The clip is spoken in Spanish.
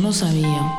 No sabía.